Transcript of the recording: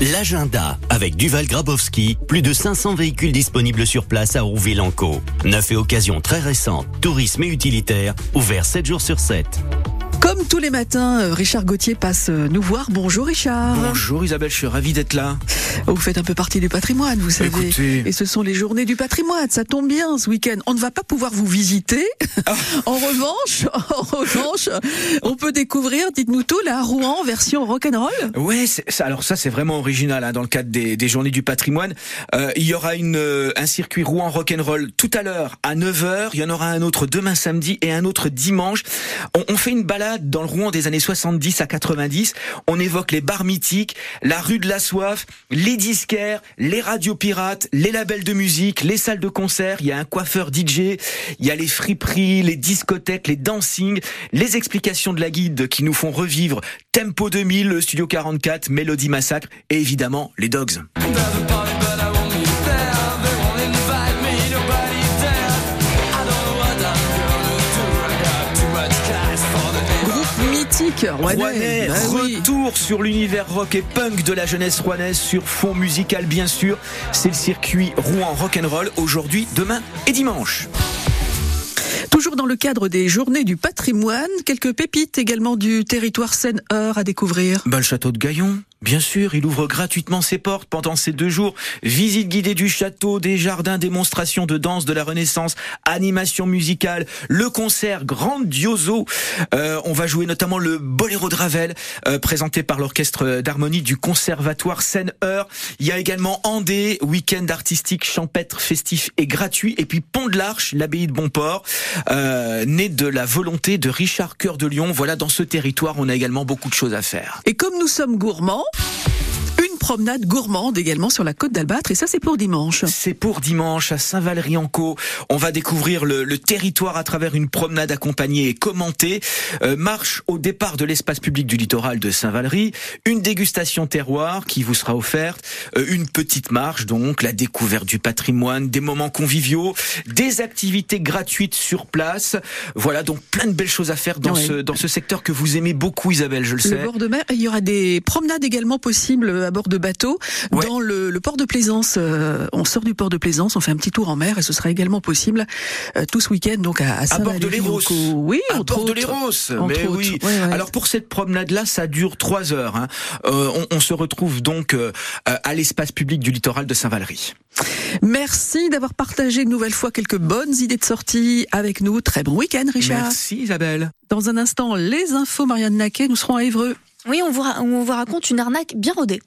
L'agenda avec Duval Grabowski, plus de 500 véhicules disponibles sur place à Rouville-en-Caux. Neuf et occasion très récentes, tourisme et utilitaire, ouvert 7 jours sur 7. Comme tous les matins, euh, Richard Gauthier passe euh, nous voir. Bonjour Richard. Bonjour Isabelle, je suis ravi d'être là. Vous faites un peu partie du patrimoine, vous savez. Écoutez. Et ce sont les journées du patrimoine, ça tombe bien ce week-end. On ne va pas pouvoir vous visiter. Ah. en revanche, en revanche, on peut découvrir, dites-nous tout, la Rouen version rock'n'roll. Ouais, ça- alors ça c'est vraiment original hein, dans le cadre des, des journées du patrimoine. Euh, il y aura une, euh, un circuit Rouen rock'n'roll tout à l'heure à 9h, il y en aura un autre demain samedi et un autre dimanche. On, on fait une balade dans le Rouen des années 70 à 90. On évoque les bars mythiques, la rue de la soif, les disquaires, les radios pirates, les labels de musique, les salles de concert, il y a un coiffeur DJ, il y a les friperies, les discothèques, les dancing, les explications de la guide qui nous font revivre Tempo 2000, le Studio 44, Mélodie Massacre et évidemment les Dogs. Rouennais. Bah oui. retour sur l'univers rock et punk de la jeunesse rouennaise sur fond musical bien sûr. C'est le circuit Rouen Rock'n'Roll aujourd'hui, demain et dimanche. Toujours dans le cadre des journées du patrimoine, quelques pépites également du territoire Seine-Heure à découvrir. Ben, le château de Gaillon, bien sûr, il ouvre gratuitement ses portes pendant ces deux jours. Visite guidée du château, des jardins, démonstration de danse de la Renaissance, animation musicale, le concert Grandioso. Euh, on va jouer notamment le Boléro de Ravel, euh, présenté par l'orchestre d'harmonie du Conservatoire Seine-Heure. Il y a également Andé, week-end artistique champêtre, festif et gratuit. Et puis Pont de l'Arche, l'abbaye de Bonport, euh, né de la volonté de Richard Cœur de Lion. Voilà, dans ce territoire, on a également beaucoup de choses à faire. Et comme nous sommes gourmands, promenade gourmande également sur la côte d'Albâtre, et ça c'est pour dimanche. C'est pour dimanche à Saint-Valery-en-Caux. On va découvrir le, le territoire à travers une promenade accompagnée et commentée. Euh, marche au départ de l'espace public du littoral de Saint-Valery. Une dégustation terroir qui vous sera offerte. Euh, une petite marche donc, la découverte du patrimoine, des moments conviviaux, des activités gratuites sur place. Voilà donc plein de belles choses à faire dans, Ouais. ce, dans ce secteur que vous aimez beaucoup Isabelle, je le sais. Le bord de mer, il y aura des promenades également possibles à bord de bateaux Ouais. dans le, le port de Plaisance. euh, on sort du port de Plaisance, on fait un petit tour en mer et ce sera également possible euh, tout ce week-end donc à, à À bord de l'Héros. Au- Oui, à entre bord de autres. l'Héros. Entre Mais autres. oui. Ouais, ouais. Alors pour cette promenade-là, ça dure trois heures. hein. Euh, on, on se retrouve donc euh, à l'espace public du littoral de Saint-Valery. Merci d'avoir partagé une nouvelle fois quelques bonnes idées de sortie avec nous. Très bon week-end, Richard. Merci Isabelle. Dans un instant, les infos Marianne Naquet, nous serons à Évreux. Oui, on vous, ra- on vous raconte une arnaque bien rodée.